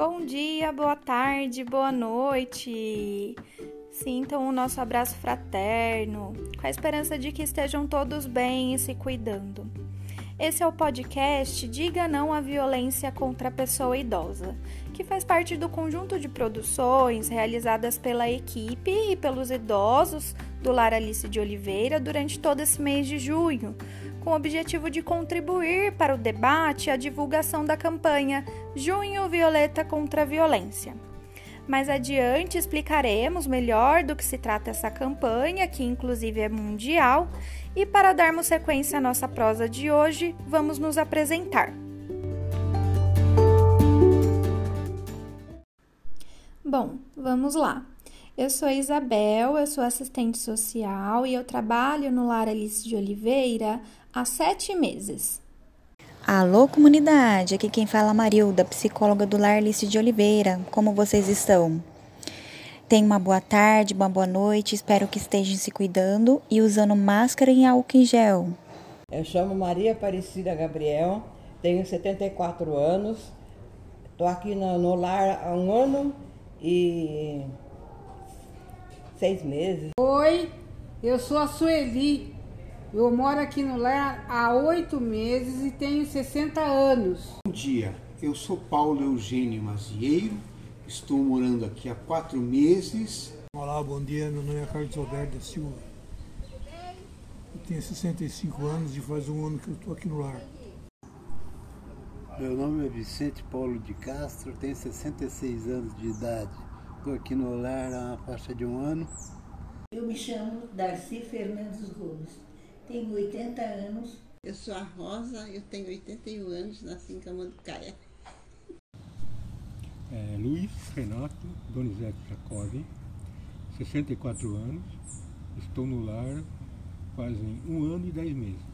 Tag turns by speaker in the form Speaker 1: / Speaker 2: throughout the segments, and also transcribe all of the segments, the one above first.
Speaker 1: Bom dia, boa tarde, boa noite. Sintam o nosso abraço fraterno, com a esperança de que estejam todos bem e se cuidando. Esse é o podcast Diga Não à Violência contra a Pessoa Idosa, que faz parte do conjunto de produções realizadas pela equipe e pelos idosos do Lar Alice de Oliveira durante todo esse mês de junho, com o objetivo de contribuir para o debate e a divulgação da campanha Junho Violeta contra a Violência. Mais adiante explicaremos melhor do que se trata essa campanha, que inclusive é mundial, e para darmos sequência à nossa prosa de hoje, vamos nos apresentar. Bom, vamos lá. Eu sou Isabel, eu sou assistente social e eu trabalho no Lar Alice de Oliveira há sete meses.
Speaker 2: Alô, comunidade! Aqui quem fala é Marilda, psicóloga do Lar Alice de Oliveira. Como vocês estão? Tenham uma boa tarde, uma boa noite. Espero que estejam se cuidando e usando máscara e álcool em gel.
Speaker 3: Eu chamo Maria Aparecida Gabriel, tenho 74 anos, estou aqui no, no lar há um ano e seis meses.
Speaker 4: Oi, eu sou a Sueli, eu moro aqui no lar há oito meses e tenho 60 anos.
Speaker 5: Bom dia, eu sou Paulo Eugênio Mazieiro, estou morando aqui há quatro meses.
Speaker 6: Olá, bom dia, meu nome é Carlos Alberto da Silva. Eu tenho 65 anos e faz um ano que eu estou aqui no lar.
Speaker 7: Meu nome é Vicente Paulo de Castro, tenho 66 anos de idade. Estou aqui no lar há uma faixa de um ano.
Speaker 8: Eu me chamo Darcy Fernandes Gomes tenho 80 anos.
Speaker 9: Eu sou a Rosa, eu tenho 81 anos, nasci em Camanducaia.
Speaker 10: É, Luiz Renato Donizete Jacob, 64 anos, estou no lar quase um ano e dez meses.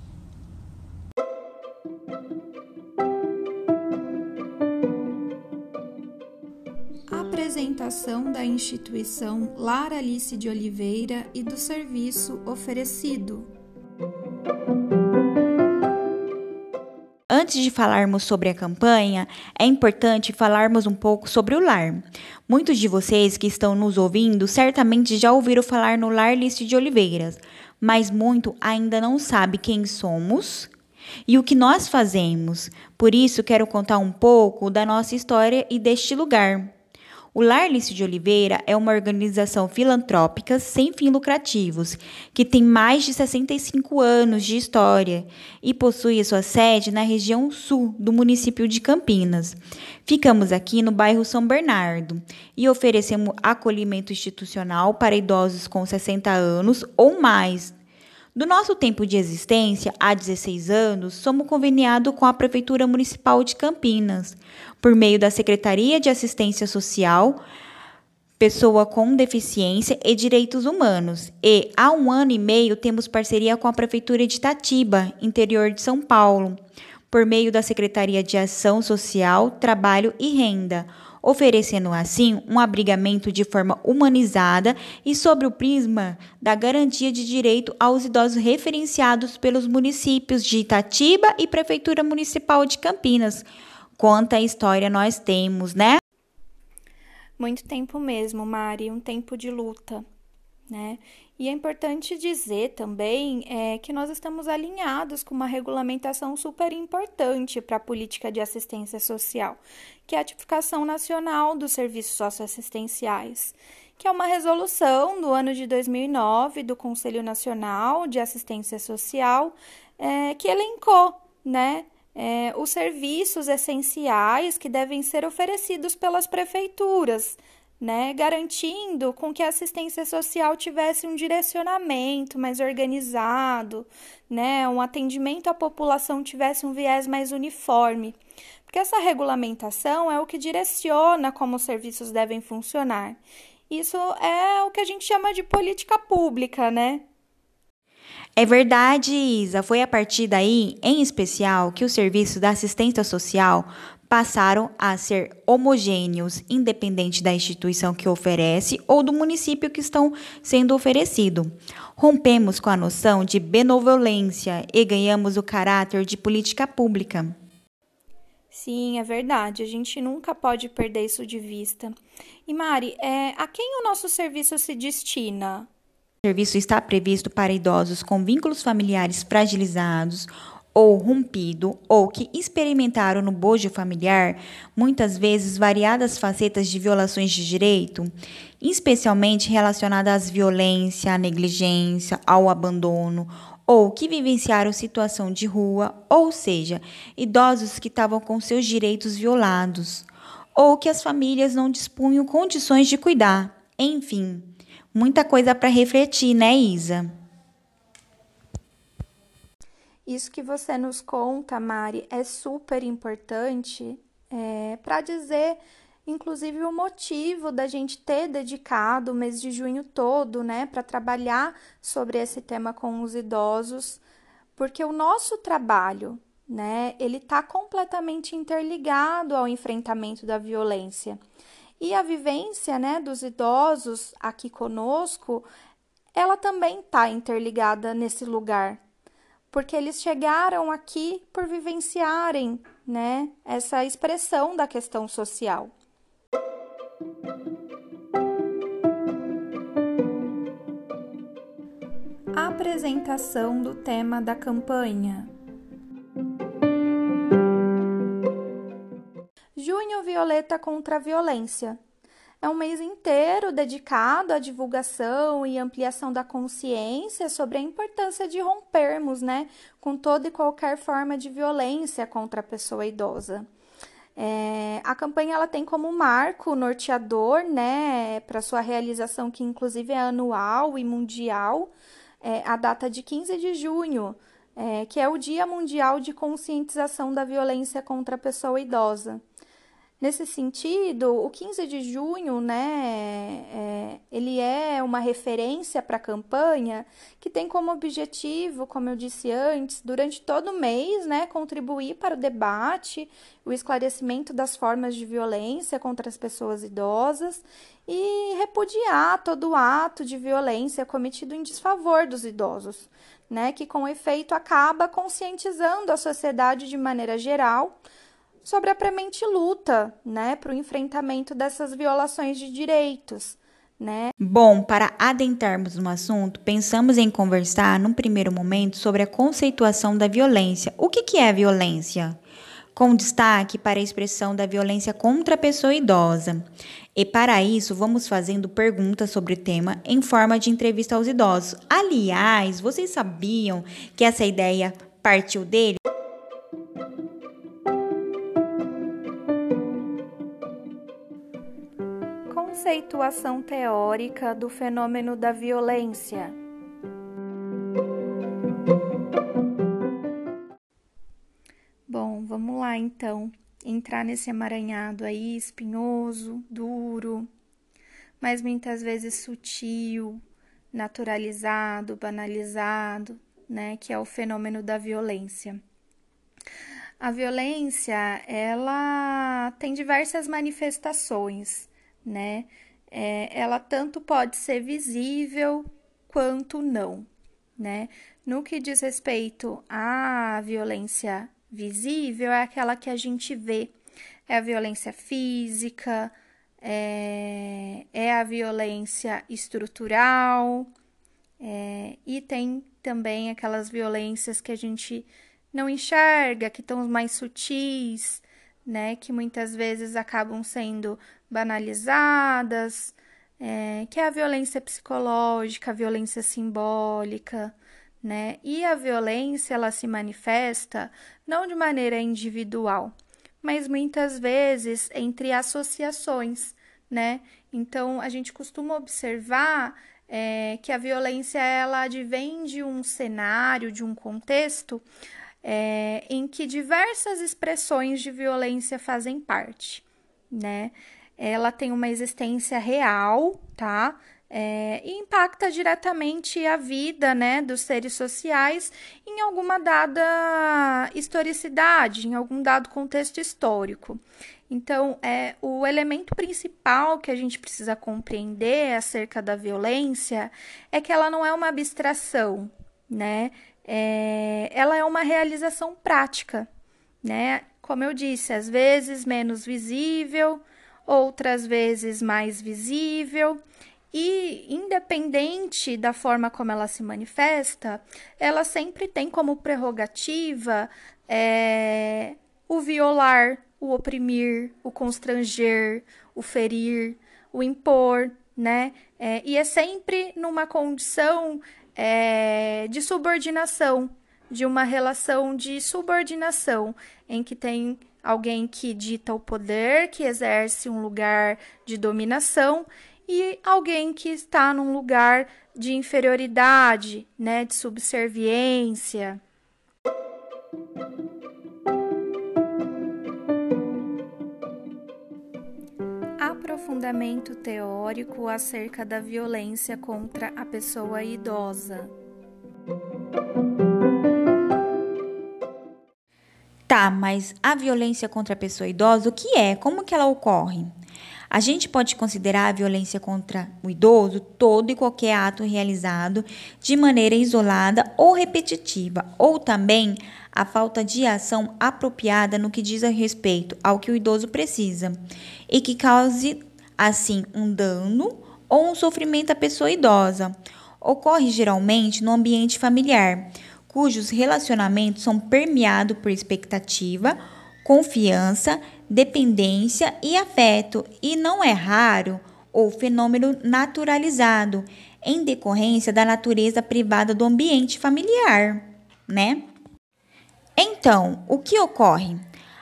Speaker 1: Da instituição Lar Alice de Oliveira e do serviço oferecido.
Speaker 2: Antes de falarmos sobre a campanha, é importante falarmos um pouco sobre o lar. Muitos de vocês que estão nos ouvindo certamente já ouviram falar no Lar Liste de Oliveiras, mas muito ainda não sabe quem somos e o que nós fazemos. Por isso, quero contar um pouco da nossa história e deste lugar. O Lar Lício de Oliveira é uma organização filantrópica sem fins lucrativos, que tem mais de 65 anos de história e possui sua sede na região sul do município de Campinas. Ficamos aqui no bairro São Bernardo e oferecemos acolhimento institucional para idosos com 60 anos ou mais do nosso tempo de existência, há 16 anos, somos conveniados com a Prefeitura Municipal de Campinas, por meio da Secretaria de Assistência Social, Pessoa com Deficiência e Direitos Humanos. E há um ano e meio temos parceria com a Prefeitura de Itatiba, interior de São Paulo, por meio da Secretaria de Ação Social, Trabalho e Renda oferecendo assim um abrigamento de forma humanizada e sobre o prisma da garantia de direito aos idosos referenciados pelos municípios de Itatiba e Prefeitura Municipal de Campinas. Quanta história nós temos, né?
Speaker 1: Muito tempo mesmo, Mari, um tempo de luta, né? E é importante dizer também é, que nós estamos alinhados com uma regulamentação super importante para a política de assistência social, que é a Tipificação Nacional dos Serviços Socioassistenciais, que é uma resolução do ano de 2009 do Conselho Nacional de Assistência Social, é, que elencou, né? É, os serviços essenciais que devem ser oferecidos pelas prefeituras, né, garantindo com que a assistência social tivesse um direcionamento mais organizado, né, um atendimento à população tivesse um viés mais uniforme. Porque essa regulamentação é o que direciona como os serviços devem funcionar. Isso é o que a gente chama de política pública, né?
Speaker 2: É verdade, Isa. Foi a partir daí, em especial, que o serviço da assistência social passaram a ser homogêneos, independente da instituição que oferece ou do município que estão sendo oferecido. Rompemos com a noção de benevolência e ganhamos o caráter de política pública.
Speaker 1: Sim, é verdade. A gente nunca pode perder isso de vista. E Mari, é, a quem o nosso serviço se destina?
Speaker 2: O serviço está previsto para idosos com vínculos familiares fragilizados ou rompido ou que experimentaram no bojo familiar muitas vezes variadas facetas de violações de direito, especialmente relacionadas à violência, à negligência, ao abandono ou que vivenciaram situação de rua, ou seja, idosos que estavam com seus direitos violados, ou que as famílias não dispunham condições de cuidar. Enfim, muita coisa para refletir, né, Isa?
Speaker 1: Isso que você nos conta, Mari, é super importante é, para dizer inclusive o motivo da gente ter dedicado o mês de junho todo, né, para trabalhar sobre esse tema com os idosos, porque o nosso trabalho, né, ele está completamente interligado ao enfrentamento da violência. E a vivência, né, dos idosos aqui conosco, ela também está interligada nesse lugar, porque eles chegaram aqui por vivenciarem, né, essa expressão da questão social. Apresentação do tema da campanha. Junho Violeta contra a Violência. É um mês inteiro dedicado à divulgação e ampliação da consciência sobre a importância de rompermos, né, com toda e qualquer forma de violência contra a pessoa idosa. É, a campanha ela tem como marco norteador, né, para sua realização, que inclusive é anual e mundial, é, a data de 15 de junho, é, que é o Dia Mundial de Conscientização da Violência contra a Pessoa Idosa. Nesse sentido, o 15 de junho, né, é, ele é uma referência para a campanha que tem como objetivo, como eu disse antes, durante todo o mês, né, contribuir para o debate, o esclarecimento das formas de violência contra as pessoas idosas e repudiar todo ato de violência cometido em desfavor dos idosos, né, que com efeito acaba conscientizando a sociedade de maneira geral sobre a premente luta, né, para o enfrentamento dessas violações de direitos. Né?
Speaker 2: Bom, para adentrarmos no assunto, pensamos em conversar num primeiro momento sobre a conceituação da violência. O que, que é violência? Com destaque para a expressão da violência contra a pessoa idosa. E para isso, vamos fazendo perguntas sobre o tema em forma de entrevista aos idosos. Aliás, vocês sabiam que essa ideia partiu dele?
Speaker 1: Conceituação teórica do fenômeno da violência. Bom, vamos lá então, entrar nesse emaranhado aí espinhoso, duro, mas muitas vezes sutil, naturalizado, banalizado, né, que é o fenômeno da violência. A violência, ela tem diversas manifestações, né? É, ela tanto pode ser visível quanto não, né? No que diz respeito à violência visível, é aquela que a gente vê, é a violência física, é, é a violência estrutural, é, e tem também aquelas violências que a gente não enxerga, que estão mais sutis, né? Que muitas vezes acabam sendo banalizadas, é, que é a violência psicológica, a violência simbólica, né? E a violência ela se manifesta não de maneira individual, mas muitas vezes entre associações, né? Então a gente costuma observar é, que a violência ela advém de um cenário, de um contexto é, em que diversas expressões de violência fazem parte, né? Ela tem uma existência real, tá? É, e impacta diretamente a vida né, dos seres sociais em alguma dada historicidade, em algum dado contexto histórico. Então, é, o elemento principal que a gente precisa compreender acerca da violência é que ela não é uma abstração, né? É, ela é uma realização prática, né? Como eu disse, às vezes menos visível, outras vezes mais visível. E independente da forma como ela se manifesta, ela sempre tem como prerrogativa é, o violar, o oprimir, o constranger, o ferir, o impor, né? É, e é sempre numa condição é, de subordinação, de uma relação de subordinação, em que tem alguém que dita o poder, que exerce um lugar de dominação, e alguém que está num lugar de inferioridade, né, de subserviência. Aprofundamento teórico acerca da violência contra a pessoa idosa.
Speaker 2: Tá, mas a violência contra a pessoa idosa, o que é? Como que ela ocorre? A gente pode considerar a violência contra o idoso todo e qualquer ato realizado de maneira isolada ou repetitiva, ou também a falta de ação apropriada no que diz a respeito ao que o idoso precisa e que cause, assim, um dano ou um sofrimento à pessoa idosa. Ocorre geralmente no ambiente familiar, cujos relacionamentos são permeados por expectativa, confiança, dependência e afeto, e não é raro ou fenômeno naturalizado em decorrência da natureza privada do ambiente familiar, né? Então, o que ocorre?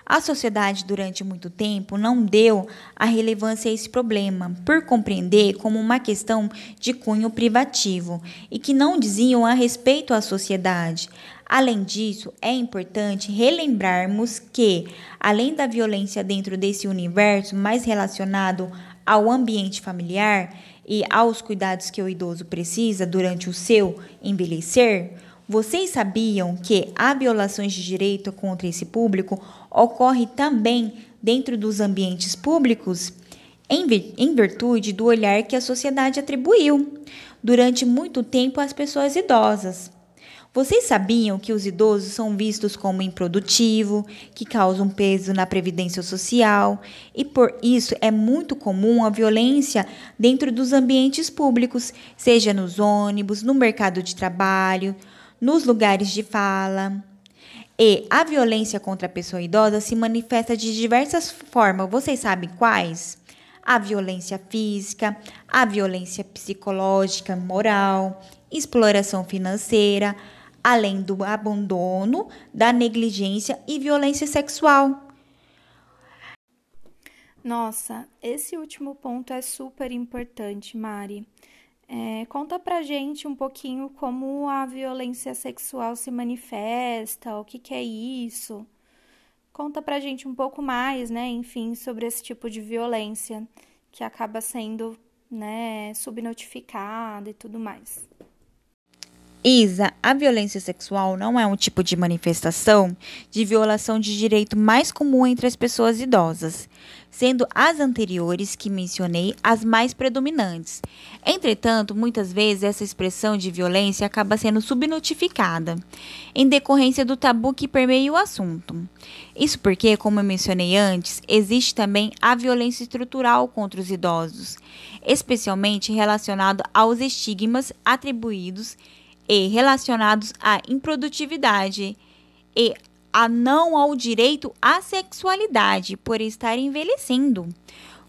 Speaker 2: A sociedade, durante muito tempo, não deu a relevância a esse problema, por compreender como uma questão de cunho privativo e que não diziam a respeito à sociedade. Além disso, é importante relembrarmos que, além da violência dentro desse universo mais relacionado ao ambiente familiar e aos cuidados que o idoso precisa durante o seu envelhecer, vocês sabiam que há violações de direito contra esse público ocorre também dentro dos ambientes públicos? Em virtude do olhar que a sociedade atribuiu durante muito tempo às pessoas idosas. Vocês sabiam que os idosos são vistos como improdutivo, que causam peso na previdência social, e por isso é muito comum a violência dentro dos ambientes públicos, seja nos ônibus, no mercado de trabalho, nos lugares de fala. E a violência contra a pessoa idosa se manifesta de diversas formas. Vocês sabem quais? A violência física, a violência psicológica, moral, exploração financeira, além do abandono, da negligência e violência sexual.
Speaker 1: Nossa, esse último ponto é super importante, Mari. É, conta pra gente um pouquinho como a violência sexual se manifesta, o que, que é isso. Conta pra gente um pouco mais, né, enfim, sobre esse tipo de violência que acaba sendo, né, subnotificada e tudo mais.
Speaker 2: Isa, a violência sexual não é um tipo de manifestação de violação de direito mais comum entre as pessoas idosas, sendo as anteriores que mencionei as mais predominantes. Entretanto, muitas vezes essa expressão de violência acaba sendo subnotificada, em decorrência do tabu que permeia o assunto. Isso porque, como eu mencionei antes, existe também a violência estrutural contra os idosos, especialmente relacionado aos estigmas atribuídos e relacionados à improdutividade e a não ao direito à sexualidade por estar envelhecendo,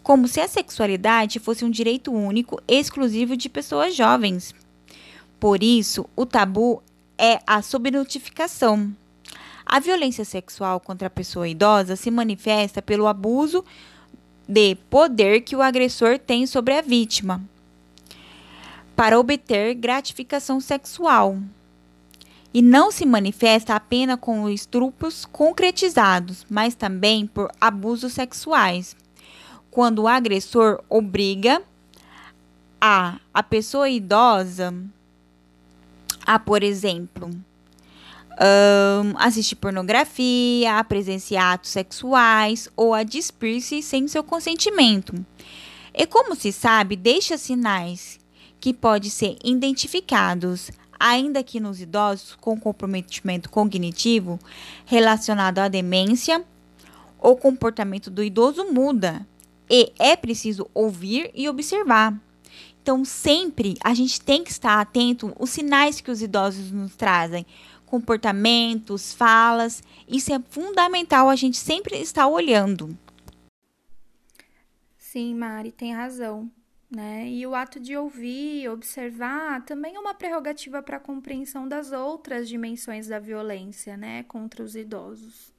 Speaker 2: como se a sexualidade fosse um direito único, exclusivo de pessoas jovens. Por isso, o tabu é a subnotificação. A violência sexual contra a pessoa idosa se manifesta pelo abuso de poder que o agressor tem sobre a vítima para obter gratificação sexual e não se manifesta apenas com estupros concretizados, mas também por abusos sexuais, quando o agressor obriga a, a pessoa idosa a, por exemplo, um, assistir pornografia, a presenciar atos sexuais ou a despir-se sem seu consentimento. E como se sabe, deixa sinais que podem ser identificados ainda que nos idosos com comprometimento cognitivo relacionado à demência, o comportamento do idoso muda e é preciso ouvir e observar. Então, sempre a gente tem que estar atento aos sinais que os idosos nos trazem, comportamentos, falas. Isso é fundamental a gente sempre estar olhando.
Speaker 1: Sim, Mari, tem razão. Né? E o ato de ouvir, observar, também é uma prerrogativa para a compreensão das outras dimensões da violência né, contra os idosos.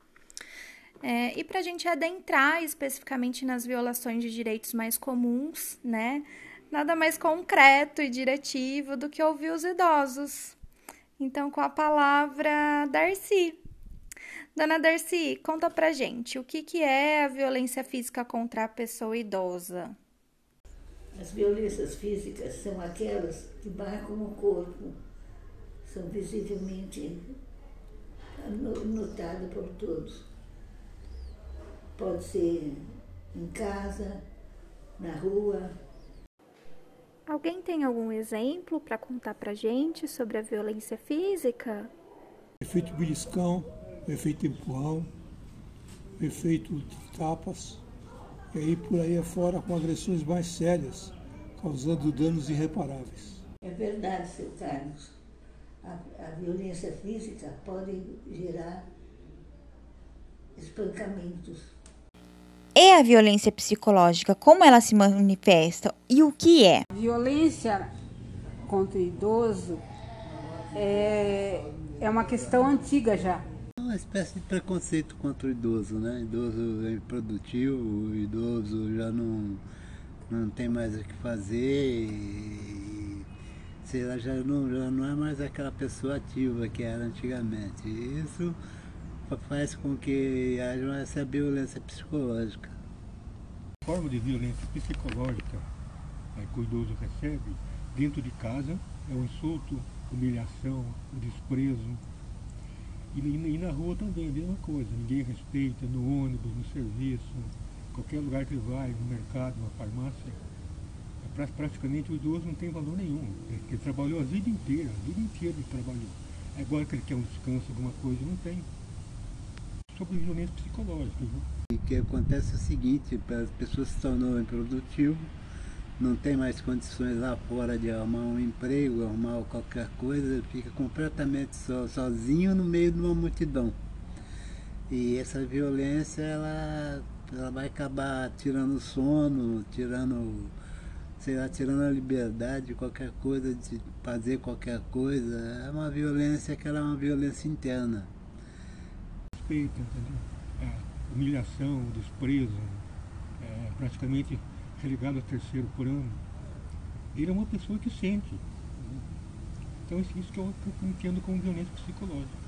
Speaker 1: É, e para a gente adentrar especificamente nas violações de direitos mais comuns, né, nada mais concreto e diretivo do que ouvir os idosos. Então, com a palavra, Darcy. Dona Darcy, conta pra gente o que, que é a violência física contra a pessoa idosa.
Speaker 8: As violências físicas são aquelas que marcam o corpo, são visivelmente notadas por todos. Pode ser em casa, na rua.
Speaker 1: Alguém tem algum exemplo para contar para gente sobre a violência física?
Speaker 6: Efeito beliscão, efeito empurrão, efeito de tapas, e aí por aí afora com agressões mais sérias, causando danos irreparáveis.
Speaker 8: É verdade, seu Carlos. A, a violência física pode gerar espancamentos.
Speaker 2: E a violência psicológica, como ela se manifesta e o que é?
Speaker 4: Violência contra o idoso é, é uma questão antiga já
Speaker 7: uma espécie de preconceito contra o idoso, né? Idoso é improdutivo, idoso já não, não tem mais o que fazer, e, sei lá, já não, já não é mais aquela pessoa ativa que era antigamente. Isso faz com que haja essa violência psicológica.
Speaker 10: A forma de violência psicológica né, que o idoso recebe dentro de casa é o insulto, humilhação, o desprezo, e, e na rua também, a mesma coisa, ninguém respeita, no ônibus, no serviço, qualquer lugar que vai, no mercado, na farmácia, é praticamente o idoso não tem valor nenhum. Ele, ele trabalhou a vida inteira, a vida inteira ele trabalhou. Agora que ele quer um descanso, alguma coisa, não tem. Sobre violência psicológica. Viu?
Speaker 7: E o que acontece é o seguinte, as pessoas se tornam improdutivo, não tem mais condições lá fora de arrumar um emprego, arrumar qualquer coisa, fica completamente so, sozinho no meio de uma multidão. E essa violência ela, ela vai acabar tirando sono, tirando, sei lá, tirando a liberdade de qualquer coisa, de fazer qualquer coisa. É uma violência que ela é uma violência interna.
Speaker 10: Respeito, entendeu? É, humilhação, desprezo, é, praticamente relegado a terceiro por ano, ele é uma pessoa que sente. Então isso que eu entendo como violência psicológica.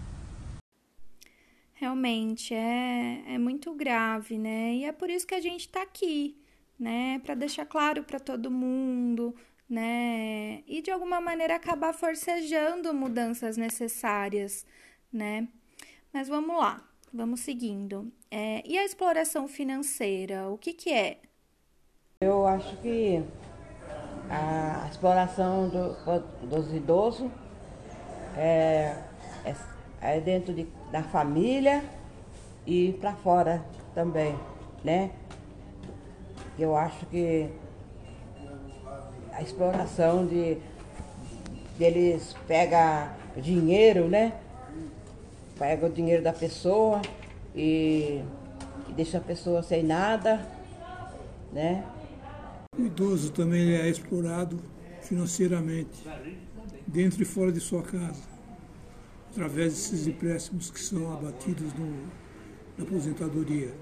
Speaker 1: Realmente é, é muito grave, né? E é por isso que a gente está aqui, né? Para deixar claro para todo mundo, né? E de alguma maneira acabar forcejando mudanças necessárias, né? Mas vamos lá, vamos seguindo. É, e a exploração financeira, o que, que é?
Speaker 3: Eu acho que a exploração do, dos idosos é, é, é dentro de, da família e para fora também, né? Eu acho que a exploração de, de eles pega dinheiro, né? Pega o dinheiro da pessoa e, e deixa a pessoa sem nada, né?
Speaker 6: O idoso também é explorado financeiramente, dentro e fora de sua casa, através desses empréstimos que são abatidos no, na aposentadoria.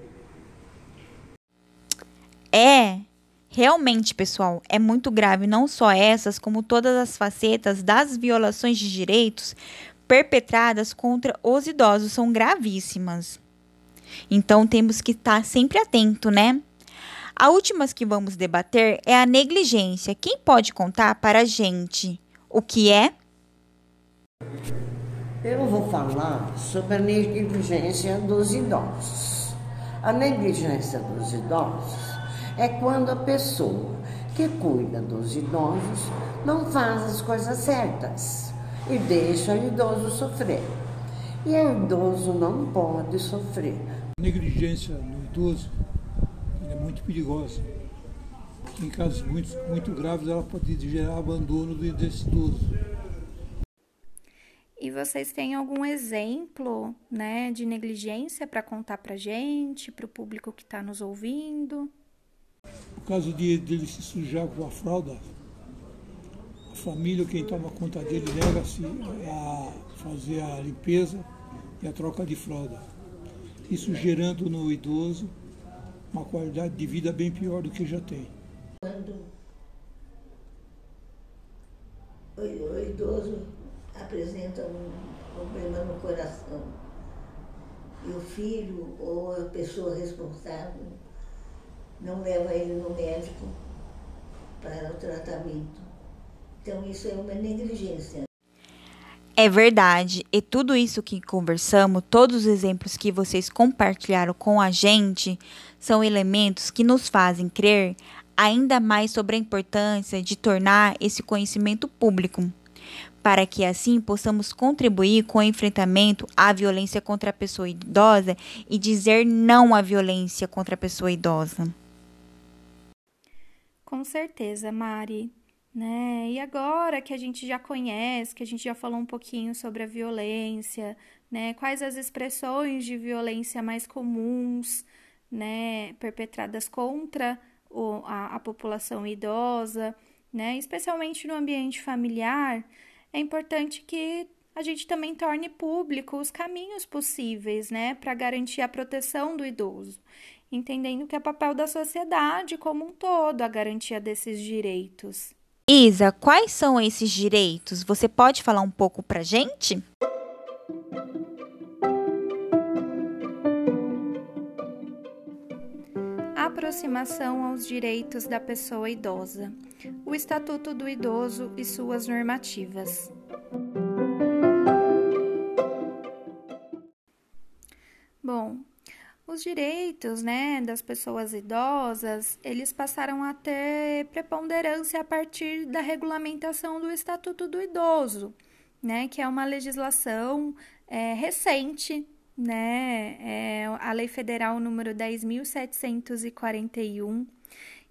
Speaker 2: É, realmente, pessoal, é muito grave não só essas, como todas as facetas das violações de direitos perpetradas contra os idosos são gravíssimas. Então temos que estar sempre atento, né? A última que vamos debater é a negligência. Quem pode contar para a gente o que é?
Speaker 11: Eu vou falar sobre a negligência dos idosos. A negligência dos idosos é quando a pessoa que cuida dos idosos não faz as coisas certas. e deixa o idoso sofrer. E o idoso não pode sofrer.
Speaker 6: A negligência no idoso muito perigosa. Em casos muito, muito graves, ela pode gerar abandono desse idoso.
Speaker 1: E vocês têm algum exemplo, né, de negligência para contar para gente, para o público que está nos ouvindo?
Speaker 6: O caso de dele se sujar com a fralda, a família, quem toma conta dele, nega-se a fazer a limpeza e a troca de fralda. Isso gerando no idoso uma qualidade de vida bem pior do que já tem.
Speaker 8: Quando o idoso apresenta um problema no coração e o filho ou a pessoa responsável não leva ele no médico para o tratamento. Então isso é uma negligência.
Speaker 2: É verdade, e tudo isso que conversamos, todos os exemplos que vocês compartilharam com a gente, são elementos que nos fazem crer ainda mais sobre a importância de tornar esse conhecimento público, para que assim possamos contribuir com o enfrentamento à violência contra a pessoa idosa e dizer não à violência contra a pessoa idosa.
Speaker 1: Com certeza, Mari. Né? E agora que a gente já conhece, que a gente já falou um pouquinho sobre a violência, né? Quais as expressões de violência mais comuns, né, perpetradas contra o, a, a população idosa, né? Especialmente no ambiente familiar, é importante que a gente também torne público os caminhos possíveis, né, para garantir a proteção do idoso, entendendo que é papel da sociedade como um todo a garantia desses direitos.
Speaker 2: Isa, quais são esses direitos? Você pode falar um pouco para gente?
Speaker 1: Aproximação aos direitos da pessoa idosa. O Estatuto do Idoso e suas normativas. Bom, os direitos, né, das pessoas idosas, eles passaram a ter preponderância a partir da regulamentação do Estatuto do Idoso, né, que é uma legislação é, recente, né, é a Lei Federal número 10.741,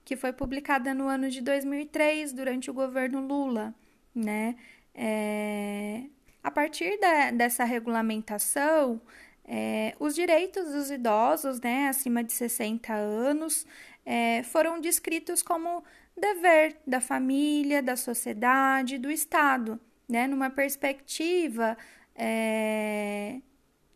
Speaker 1: que foi publicada no ano de 2003 durante o governo Lula, né, é, a partir da, dessa regulamentação, é, os direitos dos idosos, né, acima de 60 anos, é, foram descritos como dever da família, da sociedade, do Estado, né, numa perspectiva é,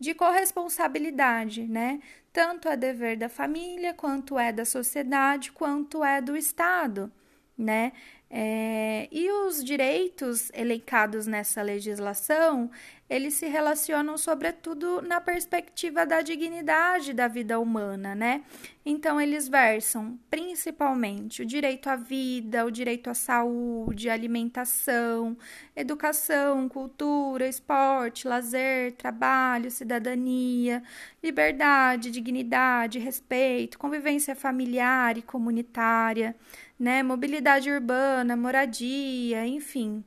Speaker 1: de corresponsabilidade, né? Tanto é dever da família, quanto é da sociedade, quanto é do Estado, né? É, e os direitos elencados nessa legislação, eles se relacionam sobretudo na perspectiva da dignidade da vida humana, né? Então, eles versam principalmente o direito à vida, o direito à saúde, alimentação, educação, cultura, esporte, lazer, trabalho, cidadania, liberdade, dignidade, respeito, convivência familiar e comunitária, né? Mobilidade urbana, moradia, enfim.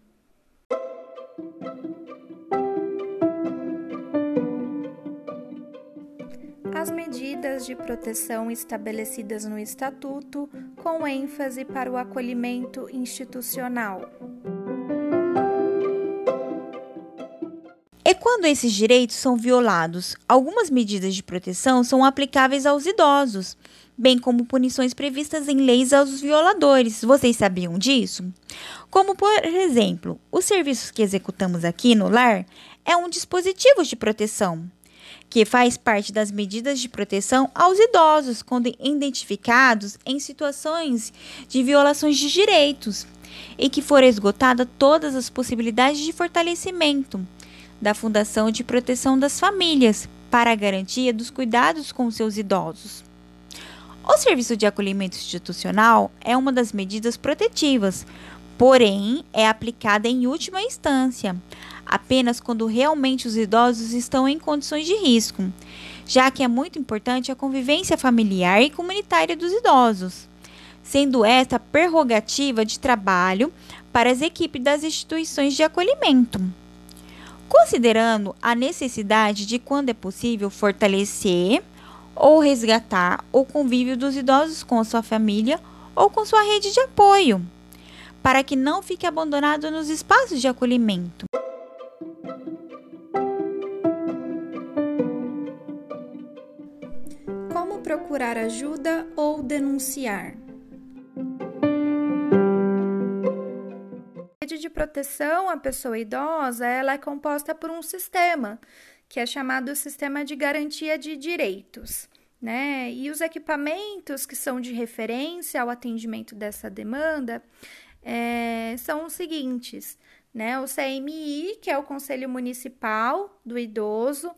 Speaker 1: as medidas de proteção estabelecidas no Estatuto, com ênfase para o acolhimento institucional.
Speaker 2: E quando esses direitos são violados, algumas medidas de proteção são aplicáveis aos idosos, bem como punições previstas em leis aos violadores. Vocês sabiam disso? Como, por exemplo, os serviços que executamos aqui no lar é um dispositivo de proteção que faz parte das medidas de proteção aos idosos quando identificados em situações de violações de direitos e que for esgotada todas as possibilidades de fortalecimento da Fundação de Proteção das Famílias para a garantia dos cuidados com seus idosos. O serviço de acolhimento institucional é uma das medidas protetivas, porém é aplicada em última instância, apenas quando realmente os idosos estão em condições de risco, já que é muito importante a convivência familiar e comunitária dos idosos, sendo esta prerrogativa de trabalho para as equipes das instituições de acolhimento. considerando a necessidade de, quando é possível, fortalecer ou resgatar o convívio dos idosos com sua família ou com sua rede de apoio, para que não fique abandonado nos espaços de acolhimento.
Speaker 1: Como procurar ajuda ou denunciar? Rede de proteção à pessoa idosa, ela é composta por um sistema que é chamado Sistema de Garantia de Direitos. Né? E os equipamentos que são de referência ao atendimento dessa demanda é, são os seguintes: né? O CMI, que é o Conselho Municipal do Idoso,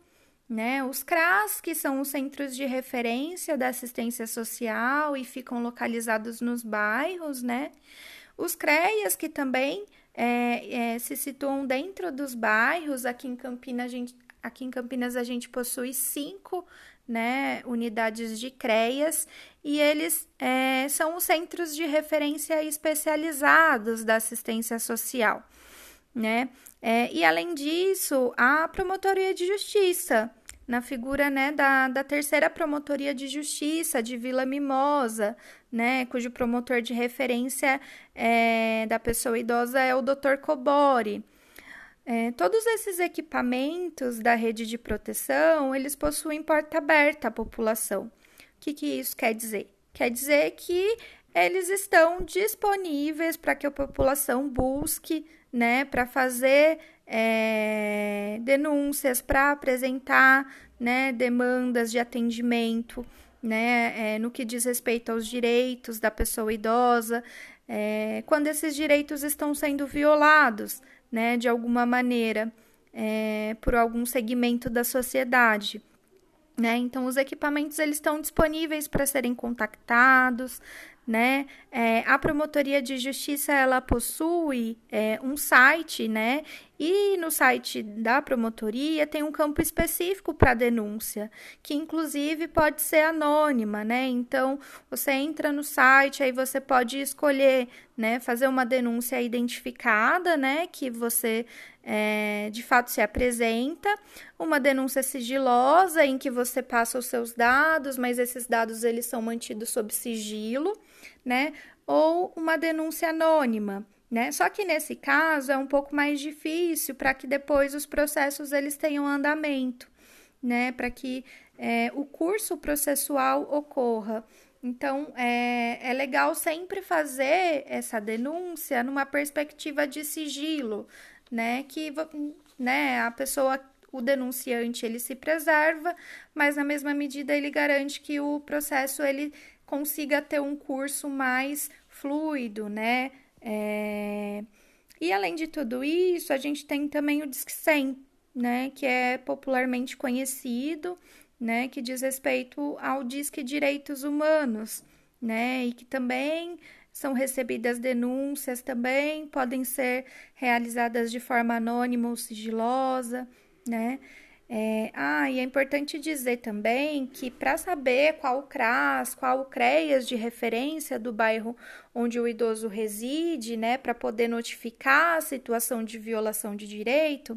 Speaker 1: né? Os CRAS, que são os Centros de Referência da Assistência Social e ficam localizados nos bairros, né? Os CREAS, que também é, é, se situam dentro dos bairros, aqui em Campinas a gente, Aqui em Campinas a gente possui cinco né, unidades de CREAS e eles é, são os centros de referência especializados da assistência social. Né? É, e além disso, a Promotoria de Justiça, na figura né, da, da terceira Promotoria de Justiça de Vila Mimosa, né, cujo promotor de referência é, da pessoa idosa é o Dr. Cobori. É, todos esses equipamentos da rede de proteção, eles possuem porta aberta à população. O que, que isso quer dizer? Quer dizer que eles estão disponíveis para que a população busque, né, para fazer é, denúncias, para apresentar, né, demandas de atendimento, né, é, no que diz respeito aos direitos da pessoa idosa, é, quando esses direitos estão sendo violados, né, de alguma maneira, é, por algum segmento da sociedade. Né? Então, os equipamentos eles estão disponíveis para serem contactados, né? É, a promotoria de justiça ela possui é, um site, né? E no site da promotoria tem um campo específico para denúncia, que inclusive pode ser anônima, né? Então você entra no site, aí você pode escolher, né? Fazer uma denúncia identificada, né? Que você é, de fato se apresenta, uma denúncia sigilosa em que você passa os seus dados, mas esses dados eles são mantidos sob sigilo, né? Ou uma denúncia anônima, né? Só que nesse caso é um pouco mais difícil para que depois os processos eles tenham andamento, né? Para que é, o curso processual ocorra. Então, é, é legal sempre fazer essa denúncia numa perspectiva de sigilo, né? Que né, a pessoa, o denunciante, ele se preserva, mas na mesma medida ele garante que o processo ele consiga ter um curso mais fluido, né? É... E além de tudo isso, a gente tem também o Disque 100, né? Que é popularmente conhecido, né? Que diz respeito ao Disque Direitos Humanos, né? E que também são recebidas denúncias também, podem ser realizadas de forma anônima ou sigilosa, né? É, ah, e é importante dizer também que para saber qual CRAS, qual CREAS de referência do bairro onde o idoso reside, né, para poder notificar a situação de violação de direito,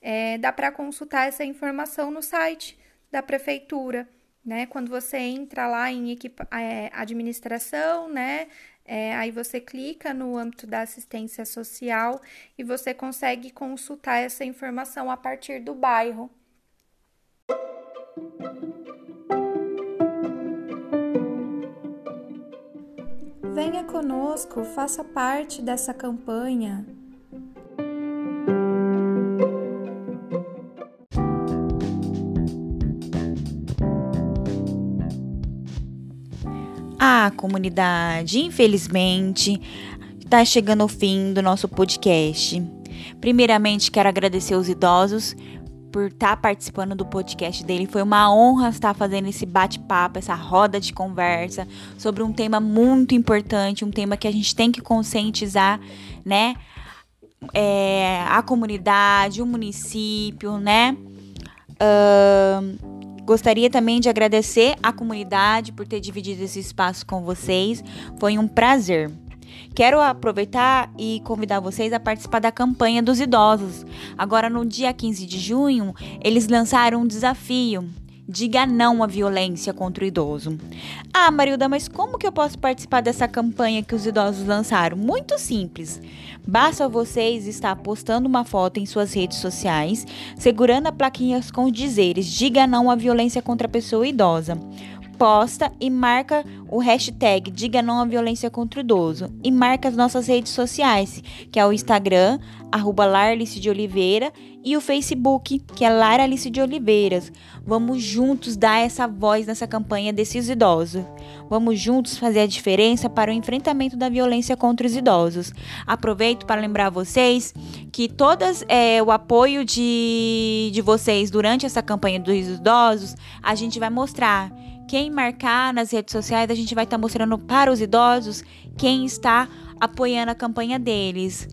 Speaker 1: é, dá para consultar essa informação no site da prefeitura, né? Quando você entra lá em equipa, é, administração, né, é, aí você clica no âmbito da assistência social e você consegue consultar essa informação a partir do bairro. Venha conosco, faça parte dessa campanha.
Speaker 2: Ah, comunidade, infelizmente, está chegando ao fim do nosso podcast. Primeiramente, quero agradecer os idosos por estar tá participando do podcast dele. Foi uma honra estar fazendo esse bate-papo, essa roda de conversa sobre um tema muito importante, um tema que a gente tem que conscientizar, né? É, a comunidade, o município, né? Uh, Gostaria também de agradecer à comunidade por ter dividido esse espaço com vocês. Foi um prazer. Quero aproveitar e convidar vocês a participar da campanha dos idosos. Agora, no dia 15 de junho, eles lançaram um desafio. Diga não à violência contra o idoso. Ah, Marilda, mas como que eu posso participar dessa campanha que os idosos lançaram? Muito simples. Basta vocês estar postando uma foto em suas redes sociais, segurando a plaquinha com dizeres: Diga não à violência contra a pessoa idosa posta e marca o hashtag Diga Não à Violência contra o Idoso e marca as nossas redes sociais, que é o Instagram, arroba Larlice de Oliveira e o Facebook, que é Lara Alice de Oliveiras. Vamos juntos dar essa voz nessa campanha desses idosos. Vamos juntos fazer a diferença para o enfrentamento da violência contra os idosos. Aproveito para lembrar vocês que todas é, o apoio de, de vocês durante essa campanha dos idosos, a gente vai mostrar quem marcar nas redes sociais, gente vai estar tá mostrando para os idosos quem está apoiando a campanha deles.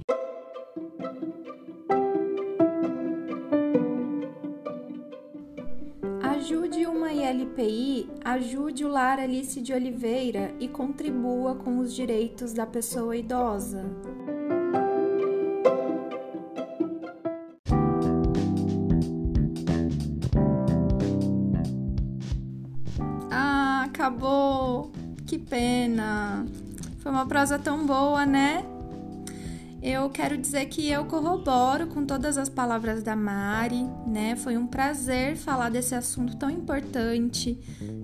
Speaker 1: Ajude uma ILPI, ajude o Lar Alice de Oliveira e contribua com os direitos da pessoa idosa. Pena. Foi uma prosa tão boa, né? Eu quero dizer que eu corroboro com todas as palavras da Mari, né? Foi um prazer falar desse assunto tão importante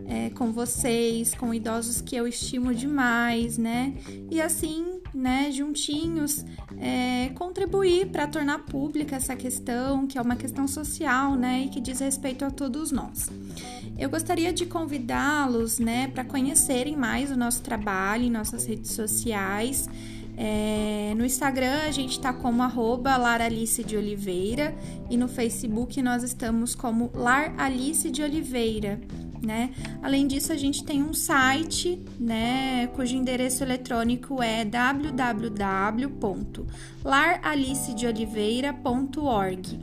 Speaker 1: é, com vocês, com idosos que eu estimo demais, né? E assim, né, juntinhos, é, contribuir para tornar pública essa questão, que é uma questão social, né, e que diz respeito a todos nós. Eu gostaria de convidá-los, né, para conhecerem mais o nosso trabalho em nossas redes sociais. É, no Instagram a gente está como arroba Laralice de Oliveira e no Facebook nós estamos como Lar Alice de Oliveira. Né? Além disso, a gente tem um site, né, cujo endereço eletrônico é www.laralicedeoliveira.org.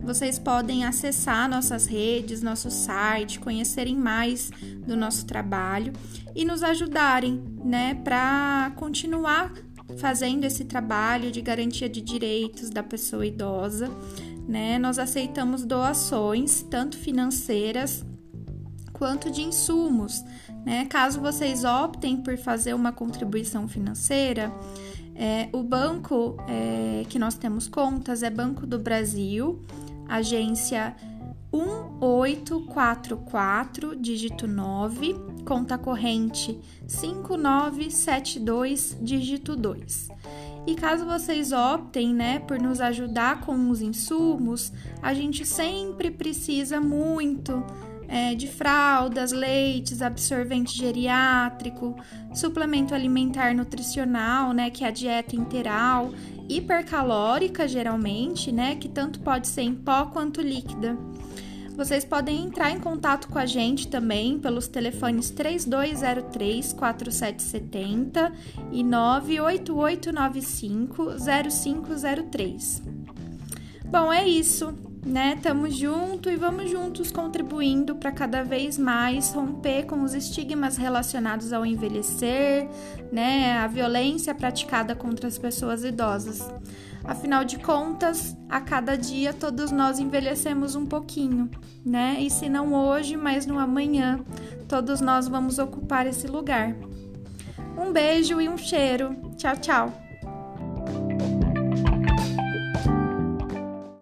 Speaker 1: Vocês podem acessar nossas redes, nosso site, conhecerem mais do nosso trabalho e nos ajudarem, né, para continuar fazendo esse trabalho de garantia de direitos da pessoa idosa, né? Nós aceitamos doações, tanto financeiras quanto de insumos, né? Caso vocês optem por fazer uma contribuição financeira, é, o banco é, que nós temos contas é Banco do Brasil, agência 1844, dígito 9, conta corrente 5972, dígito 2. E caso vocês optem, né, por nos ajudar com os insumos, a gente sempre precisa muito é, de fraldas, leites, absorvente geriátrico, suplemento alimentar nutricional, né, que é a dieta integral, hipercalórica geralmente, né, que tanto pode ser em pó quanto líquida. Vocês podem entrar em contato com a gente também pelos telefones 3203 4770 e 98895 0503. Bom, é isso, né? Tamo junto e vamos juntos contribuindo para cada vez mais romper com os estigmas relacionados ao envelhecer, né? A violência praticada contra as pessoas idosas. Afinal de contas, a cada dia todos nós envelhecemos um pouquinho, né? E se não hoje, mas no amanhã, todos nós vamos ocupar esse lugar. Um beijo e um cheiro. Tchau, tchau.